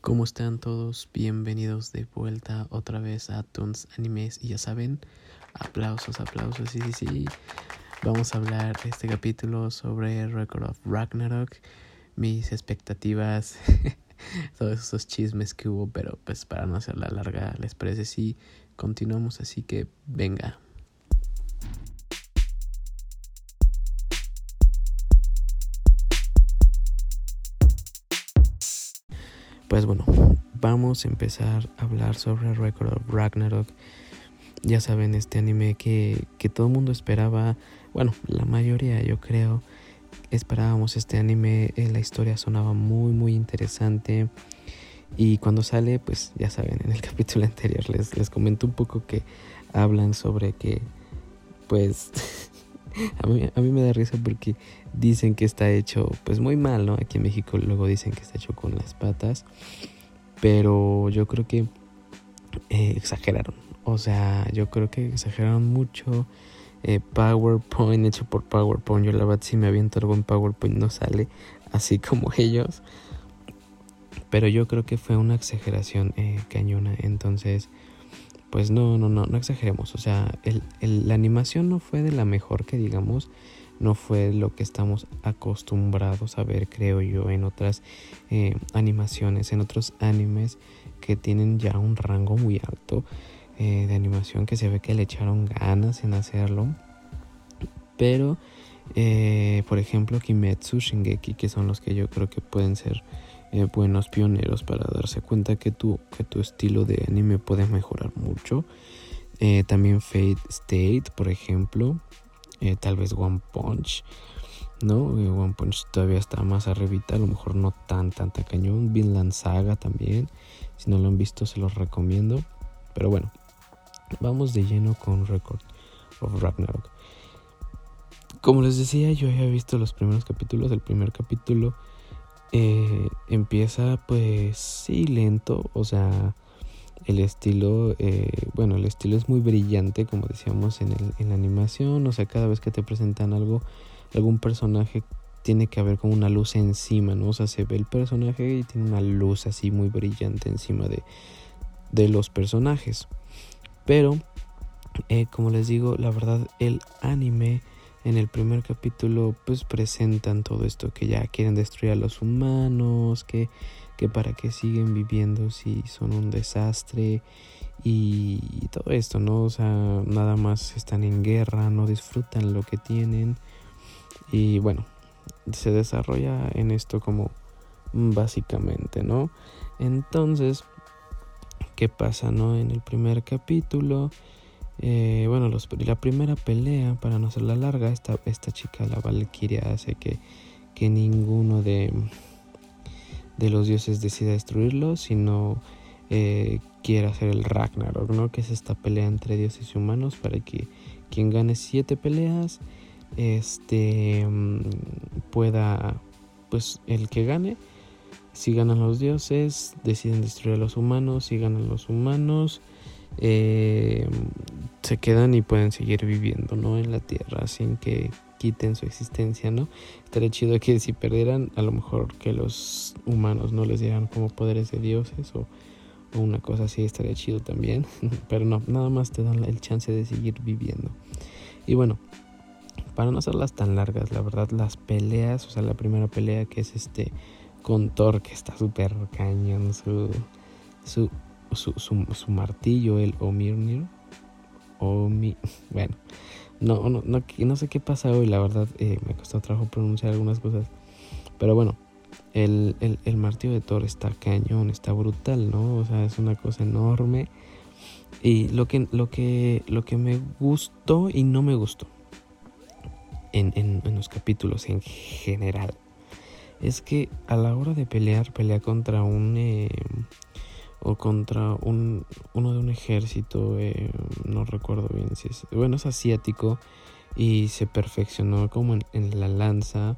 ¿Cómo están todos? Bienvenidos de vuelta otra vez a Toons Animes y ya saben, aplausos, aplausos, sí, sí, sí. Vamos a hablar este capítulo sobre Record of Ragnarok, mis expectativas, todos esos chismes que hubo, pero pues para no hacerla larga, ¿les parece si continuamos? Así que venga. Pues bueno, vamos a empezar a hablar sobre Record of Ragnarok. Ya saben, este anime que, que todo el mundo esperaba, bueno, la mayoría yo creo, esperábamos este anime, eh, la historia sonaba muy muy interesante y cuando sale, pues ya saben, en el capítulo anterior les, les comento un poco que hablan sobre que, pues, a mí, me da risa porque dicen que está hecho pues muy mal, ¿no? Aquí en México luego dicen que está hecho con las patas, pero yo creo que eh, exageraron, o sea, yo creo que exageraron mucho. Eh, PowerPoint hecho por PowerPoint, yo la verdad si me aviento algo en PowerPoint no sale así como ellos, pero yo creo que fue una exageración eh, cañona, entonces pues no, no, no, no exageremos. O sea, la animación no fue de la mejor que digamos, no fue lo que estamos acostumbrados a ver, creo yo, en otras eh, animaciones, en otros animes que tienen ya un rango muy alto eh, de animación, que se ve que le echaron ganas en hacerlo. Pero, eh, por ejemplo, Kimetsu, Shingeki, que son los que yo creo que pueden ser eh, buenos pioneros para darse cuenta que tu, que tu estilo de anime puede mejorar mucho. Eh, también Fate State, por ejemplo. Eh, tal vez One Punch. ¿No? One Punch todavía está más arribita. A lo mejor no tan, tanta cañón. Vinland Saga también. Si no lo han visto, se los recomiendo. Pero bueno, vamos de lleno con Record of Ragnarok. Como les decía, yo había visto los primeros capítulos. El primer capítulo eh, empieza pues sí lento, o sea, el estilo, eh, bueno, el estilo es muy brillante, como decíamos en, el, la animación, o sea, cada vez que te presentan algo, algún personaje tiene que haber como una luz encima, ¿no? O sea, se ve el personaje y tiene una luz así muy brillante encima de, de los personajes. Pero, eh, como les digo, la verdad, el anime en el primer capítulo pues presentan todo esto que ya quieren destruir a los humanos, que, que para qué siguen viviendo si son un desastre y, todo esto, ¿no? O sea, nada más están en guerra, no disfrutan lo que tienen y bueno, se desarrolla en esto como básicamente, ¿no? Entonces, ¿qué pasa, no? En el primer capítulo eh, bueno, la primera pelea, para no la larga, esta, esta chica, la Valkyria, hace que, que ninguno de, de los dioses decida destruirlo, sino eh, quiere hacer el Ragnarok, ¿no? Que es esta pelea entre dioses y humanos para que quien gane siete peleas, este, mm, pueda, pues el que gane, si ganan los dioses, deciden destruir a los humanos, si ganan los humanos, eh, se quedan y pueden seguir viviendo, ¿no? En la tierra sin que quiten su existencia, ¿no? Estaría chido que si perdieran, a lo mejor que los humanos no les dieran como poderes de dioses o, una cosa así, estaría chido también. Pero no, nada más te dan el chance de seguir viviendo. Y bueno, para no hacerlas tan largas, la verdad, las peleas, o sea, la primera pelea que es este con Thor, que está súper cañón, su, su su, su, martillo, el Omirnir. Omi, bueno, no, no, no, no, sé qué pasa hoy, la verdad eh, me costó trabajo pronunciar algunas cosas. Pero bueno, el, el, martillo de Thor está cañón, está brutal, ¿no? O sea, es una cosa enorme. Y lo que, lo que, lo que me gustó y no me gustó en, en, los capítulos en general es que a la hora de pelear, pelea contra un... Eh, o contra un, uno de un ejército, eh, no recuerdo bien si es, bueno, es asiático y se perfeccionó como en, la lanza.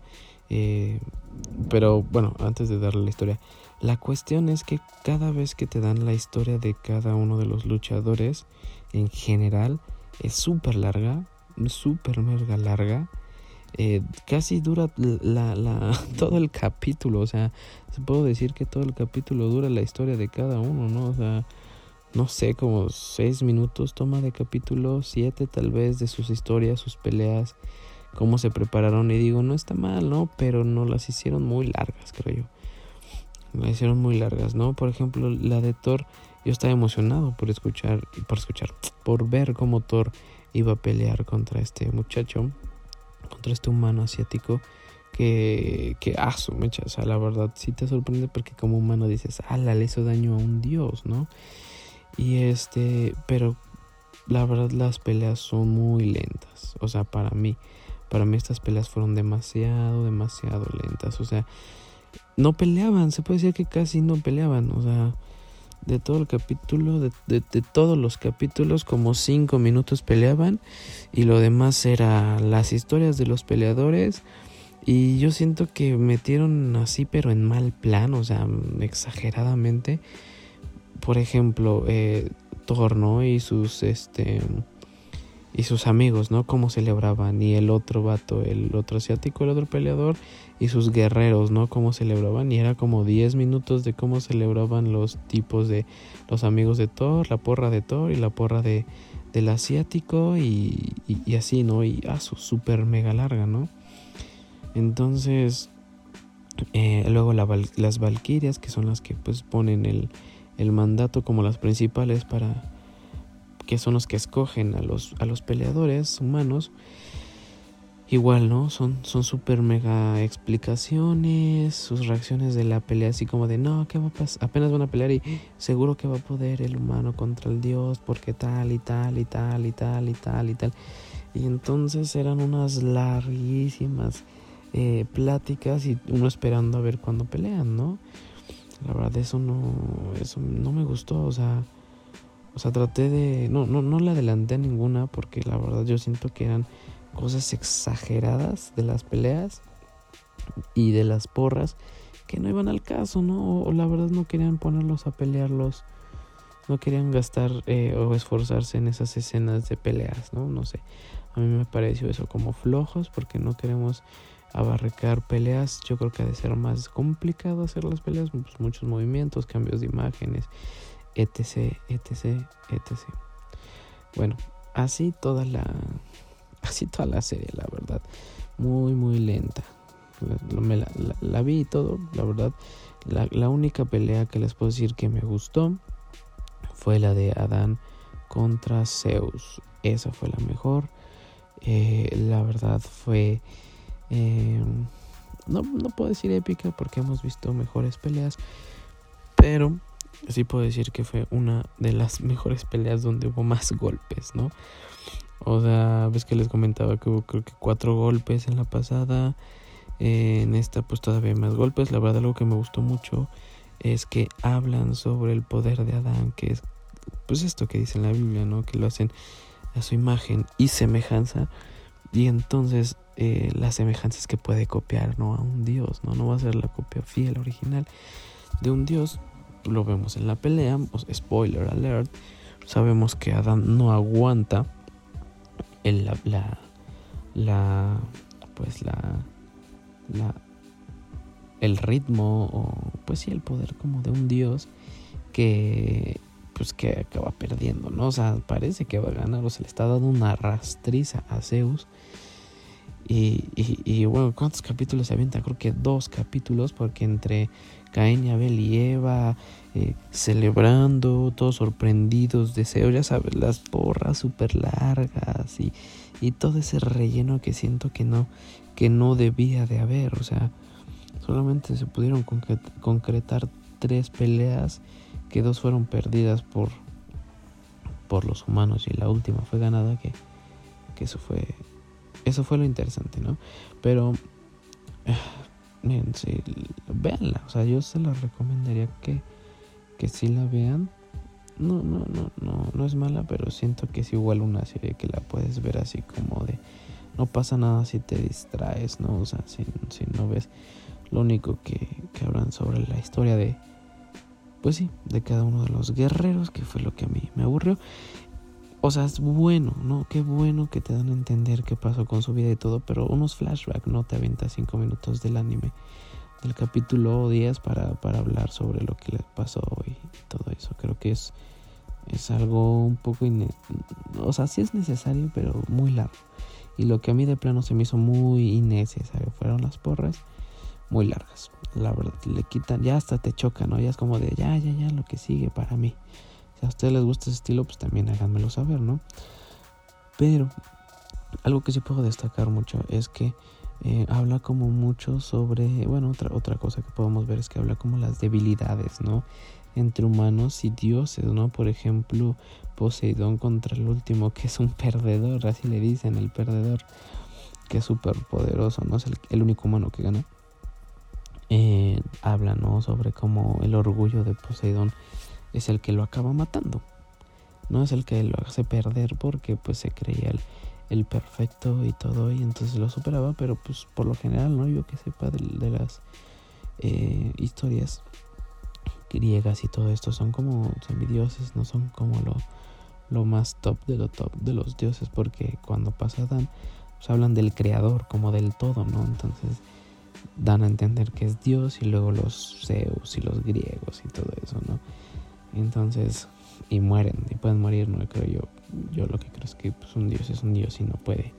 Eh, pero bueno, antes de darle la historia, la cuestión es que cada vez que te dan la historia de cada uno de los luchadores, en general, es súper larga, súper mega larga. Eh, casi dura la, la, todo el capítulo, o sea, se puedo decir que todo el capítulo dura la historia de cada uno, ¿no? O sea, no sé, como seis minutos toma de capítulo, siete tal vez de sus historias, sus peleas, cómo se prepararon y digo, no está mal, ¿no? Pero no las hicieron muy largas, creo yo. Las hicieron muy largas, ¿no? Por ejemplo, la de Thor, yo estaba emocionado por escuchar, por escuchar, por ver cómo Thor iba a pelear contra este muchacho, contra este humano asiático que, que ah, su mecha, o sea, la verdad sí te sorprende porque como humano dices, ah, le hizo daño a un dios, ¿no? Y este, pero la verdad las peleas son muy lentas, o sea, para mí, para mí estas peleas fueron demasiado, demasiado lentas, o sea, no peleaban, se puede decir que casi no peleaban, o sea, de todo el capítulo, de, de, todos los capítulos, como cinco minutos peleaban y lo demás era las historias de los peleadores. Y yo siento que metieron así, pero en mal plan, o sea, exageradamente. Por ejemplo, eh, Y sus, este, y sus amigos, ¿no? Cómo celebraban. Y el otro vato, el otro asiático, el otro peleador, y sus guerreros, ¿no? Cómo celebraban. Y era como 10 minutos de cómo celebraban los tipos de los amigos de Thor, la porra de Thor y la porra de, del asiático y, y, así, ¿no? Y ah, súper mega larga, ¿no? Entonces, eh, luego las valquirias, que son las que pues ponen el, el mandato como las principales para que son los que escogen a los, a los peleadores humanos. Igual, ¿no? Son son super mega explicaciones, sus reacciones de la pelea así como de, "No, ¿qué va a pasar? Apenas van a pelear y seguro que va a poder el humano contra el dios porque tal y tal y tal y tal y tal y tal." Y entonces eran unas larguísimas eh, pláticas y uno esperando a ver cuándo pelean, ¿no? La verdad eso no eso no me gustó, o sea, o sea, traté de no no no le adelanté a ninguna porque la verdad yo siento que eran cosas exageradas de las peleas y de las porras que no iban al caso, ¿no? O, la verdad no querían ponerlos a pelearlos, no querían gastar eh, o esforzarse en esas escenas de peleas, ¿no? No sé, a mí me pareció eso como flojos porque no queremos abarcar peleas, yo creo que ha de ser más complicado hacer las peleas, pues muchos movimientos, cambios de imágenes, etc, etc, etc. Bueno, así toda la Así toda la serie, la verdad. Muy, muy lenta. La, vi y todo, la verdad. La, única pelea que les puedo decir que me gustó fue la de Adán contra Zeus. Esa fue la mejor. Eh, la verdad fue... Eh, no, no puedo decir épica porque hemos visto mejores peleas. Pero sí puedo decir que fue una de las mejores peleas donde hubo más golpes, ¿no? O sea, ves que les comentaba que hubo creo que cuatro golpes en la pasada. en esta pues todavía más golpes. La verdad algo que me gustó mucho es que hablan sobre el poder de Adán, que es pues esto que dice en la Biblia, ¿no? Que lo hacen a su imagen y semejanza. Y entonces eh, la semejanza es que puede copiar, ¿no? A un Dios, ¿no? No va a ser la copia fiel, original de un Dios. Lo vemos en la pelea, pues, spoiler alert. Sabemos que Adán no aguanta el, la, la, pues la, la, el ritmo o pues sí el poder como de un dios que pues que acaba perdiendo, ¿no? O sea, parece que va a ganar o se le está dando una rastriza a Zeus. Y, y, bueno, ¿cuántos capítulos se avienta? Creo que dos capítulos, porque entre Caín y Abel y Eva, eh, celebrando, todos sorprendidos, deseos, ya sabes, las porras súper largas y, y, todo ese relleno que siento que no, que no debía de haber, o sea, solamente se pudieron concretar tres peleas, que dos fueron perdidas por, por los humanos y la última fue ganada, que, que eso fue, eso fue lo interesante, ¿no? Pero... Miren, sí, o sea, yo se la recomendaría que que si la vean. No, no, no, no, no es mala, pero siento que es igual una serie que la puedes ver así como de no pasa nada si te distraes, ¿no? O sea, si, si no ves lo único que, que hablan sobre la historia de, pues sí, de cada uno de los guerreros, que fue lo que a mí me aburrió. O sea, es bueno, ¿no? Qué bueno que te dan a entender qué pasó con su vida y todo, pero unos flashbacks no te aventas cinco minutos del anime, del capítulo 10 para, para hablar sobre lo que le pasó y todo eso. Creo que es, es algo un poco, o sea, sí es necesario, pero muy largo. Y lo que a mí de plano se me hizo muy innecesario fueron las porras muy largas. La verdad, le quitan, ya hasta te choca, ¿no? Ya es como de, ya, ya, ya, lo que sigue para mí a ustedes les gusta ese estilo, pues también háganmelo saber, ¿no? Pero algo que sí puedo destacar mucho es que eh, habla como mucho sobre, bueno, otra, otra cosa que podemos ver es que habla como las debilidades, ¿no? Entre humanos y dioses, ¿no? Por ejemplo, Poseidón contra el último, que es un perdedor, así le dicen, el perdedor, que es súper poderoso, ¿no? Es el, único humano que gana. Eh, habla, ¿no? Sobre cómo el orgullo de Poseidón es el que lo acaba matando. No es el que lo hace perder porque pues se creía el, perfecto y todo y entonces lo superaba, pero pues por lo general, ¿no? Yo que sepa de, las eh, historias griegas y todo esto son como semidioses, no son como lo, lo más top de lo top de los dioses porque cuando pasa Dan pues hablan del creador como del todo, ¿no? Entonces dan a entender que es Dios y luego los Zeus y los griegos y todo eso, ¿no? Entonces, y mueren, y pueden morir, no creo yo. Yo lo que creo es que pues, un dios es un dios y no puede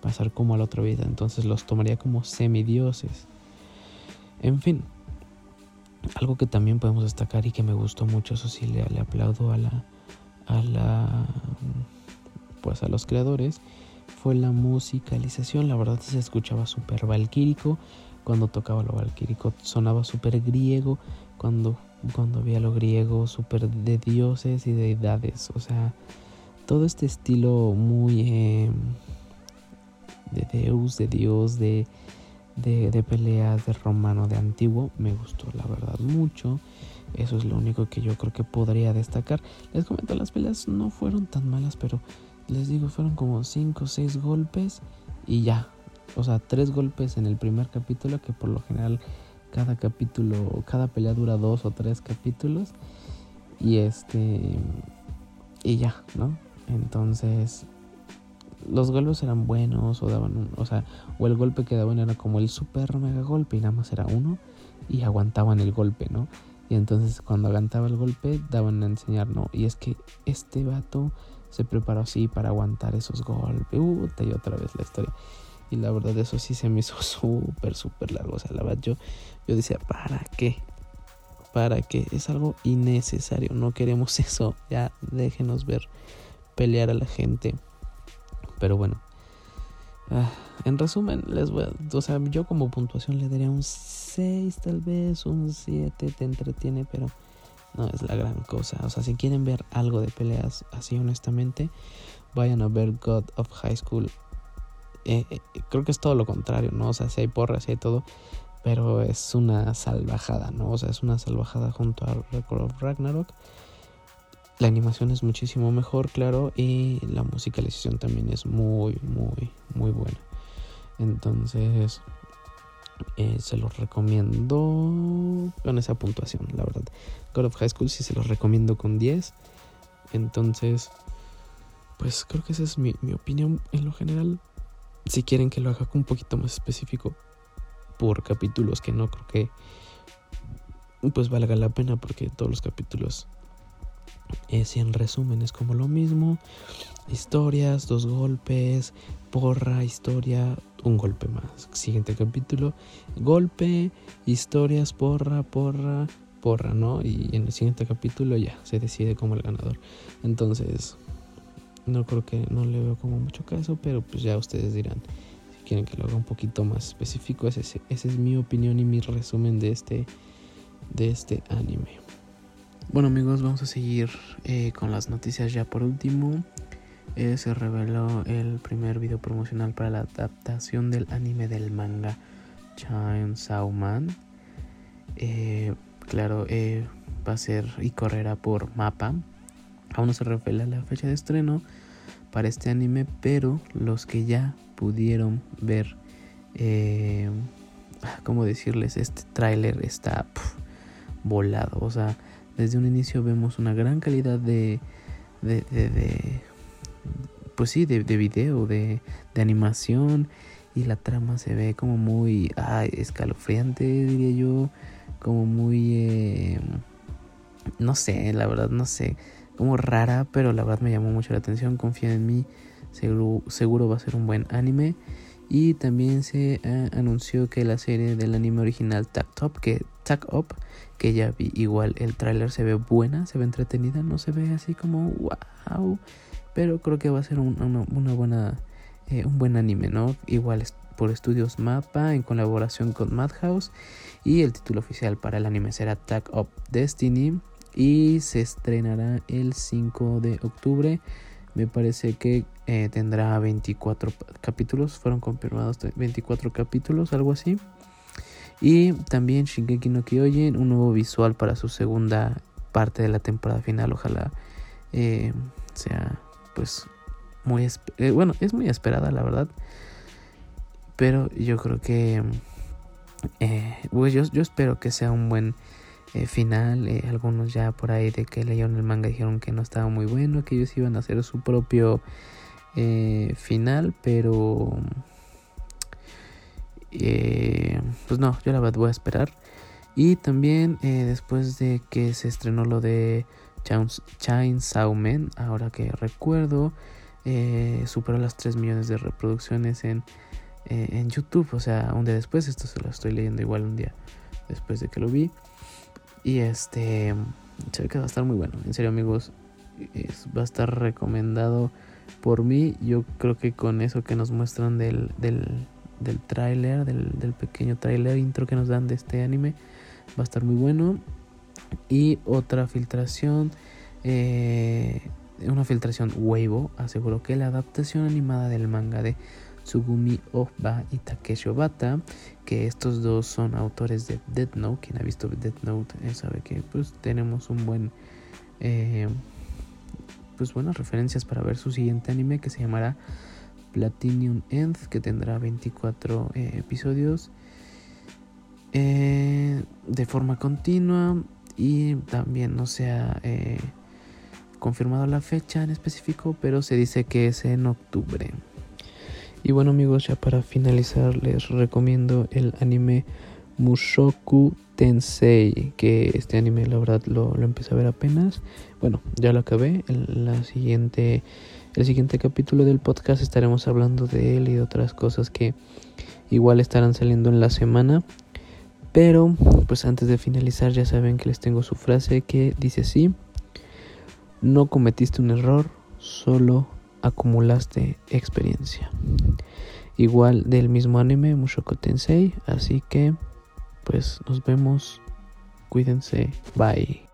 pasar como a la otra vida. Entonces los tomaría como semidioses. En fin, algo que también podemos destacar y que me gustó mucho, eso sí le, aplaudo a la, a la, pues a los creadores, fue la musicalización. La verdad se escuchaba súper valquírico. Cuando tocaba lo valquírico sonaba súper griego. Cuando cuando había lo griego, súper de dioses y deidades. O sea, todo este estilo muy eh, de Deus, de Dios, de, de, de, peleas, de romano, de antiguo, me gustó la verdad mucho. Eso es lo único que yo creo que podría destacar. Les comento, las peleas no fueron tan malas, pero les digo, fueron como 5 o 6 golpes y ya. O sea, 3 golpes en el primer capítulo que por lo general cada capítulo, cada pelea dura dos o tres capítulos. Y este. Y ya, ¿no? Entonces. Los golpes eran buenos o daban un, o sea, o el golpe que daban era como el super mega golpe y nada más era uno y aguantaban el golpe, ¿no? Y entonces cuando aguantaba el golpe daban a enseñar, no, y es que este vato se preparó así para aguantar esos golpes, uh, y otra vez la historia. Y la verdad eso sí se me hizo súper, súper largo. O sea, la verdad yo, yo decía, ¿para qué? ¿Para qué? Es algo innecesario. No queremos eso. Ya déjenos ver pelear a la gente. Pero bueno. Ah, en resumen, les voy a, o sea, yo como puntuación le daría un 6 tal vez, un 7, te entretiene, pero no es la gran cosa. O sea, si quieren ver algo de peleas así honestamente, vayan a ver God of High School eh, eh, creo que es todo lo contrario, ¿no? O sea, si hay porras, y hay todo, pero es una salvajada, ¿no? O sea, es una salvajada junto a Record of Ragnarok. La animación es muchísimo mejor, claro, y la musicalización también es muy, muy, muy buena. Entonces, eh, se los recomiendo con esa puntuación, la verdad. God of High School sí se los recomiendo con 10. Entonces, pues creo que esa es mi opinión en lo general si quieren que lo haga un poquito más específico por capítulos que no creo que pues valga la pena porque todos los capítulos eh, si en resumen es como lo mismo historias dos golpes porra historia un golpe más. Siguiente capítulo golpe historias porra porra porra no y en el siguiente capítulo ya se decide como el ganador. Entonces no creo que no le veo como mucho caso, pero pues ya ustedes dirán si quieren que lo haga un poquito más específico. Ese, es mi opinión y mi resumen de este, de este anime. Bueno amigos, vamos a seguir eh, con las noticias ya por último. Eh, se reveló el primer video promocional para la adaptación del anime del manga Chainsaw Man. Eh, claro, va a ser y correrá por mapa Aún no se revela la fecha de estreno para este anime, pero los que ya pudieron ver, eh, ¿cómo decirles? Este tráiler está volado. O sea, desde un inicio vemos una gran calidad de, de, pues sí, de, de video, de, de, animación. Y la trama se ve como muy escalofriante, diría yo. Como muy... Eh, no sé, la verdad, no sé. Como rara, pero la verdad me llamó mucho la atención. Confía en mí. Seguro, seguro va a ser un buen anime. Y también se eh, anunció que la serie del anime original Tag Top, que Tag Up, que ya vi igual el tráiler se ve buena, se ve entretenida, no se ve así como wow, pero creo que va a ser un, una, buena, eh, un buen anime, ¿no? Igual por estudios Mapa en colaboración con Madhouse y el título oficial para el anime será Tag Up Destiny y se estrenará el 5 de octubre. Me parece que eh, tendrá 24 capítulos, fueron confirmados 24 capítulos, algo así. Y también Shingeki no Kyojin, un nuevo visual para su segunda parte de la temporada final. Ojalá eh, sea, pues, muy. Eh, bueno, es muy esperada, la verdad. Pero yo creo que. pues yo, yo, espero que sea un buen final. algunos ya por ahí de que leyeron el manga dijeron que no estaba muy bueno, que ellos iban a hacer su propio eh, final, pero eh, pues no, yo la voy a esperar. Y también eh, después de que se estrenó lo de Chainsaw Man, ahora que recuerdo, superó las 3 millones de reproducciones en, en YouTube. O sea, un día después, esto se lo estoy leyendo igual un día después de que lo vi. Y este, se ve que va a estar muy bueno. En serio, amigos, va a estar recomendado por mí, yo creo que con eso que nos muestran del, del, del tráiler, del, pequeño tráiler intro que nos dan de este anime, va a estar muy bueno. Y otra filtración, eh, una filtración Weibo, aseguró que la adaptación animada del manga de Tsugumi Oba y Takeshi Obata, que estos dos son autores de Death Note, quien ha visto Death Note eh, sabe que pues tenemos un buen... Eh, pues buenas referencias para ver su siguiente anime que se llamará Platinum End, que tendrá 24 eh, episodios de forma continua y también no se ha confirmado la fecha en específico, pero se dice que es en octubre. Y bueno amigos, ya para finalizar les recomiendo el anime Mushoku Tensei, que este anime la verdad lo, lo empecé a ver apenas. Bueno, ya lo acabé. El, la siguiente, el siguiente capítulo del podcast estaremos hablando de él y de otras cosas que igual estarán saliendo en la semana. Pero, pues antes de finalizar ya saben que les tengo su frase que dice así. No cometiste un error, solo acumulaste experiencia. Igual del mismo anime, Mushoku Tensei. Así que pues nos vemos. Cuídense. Bye.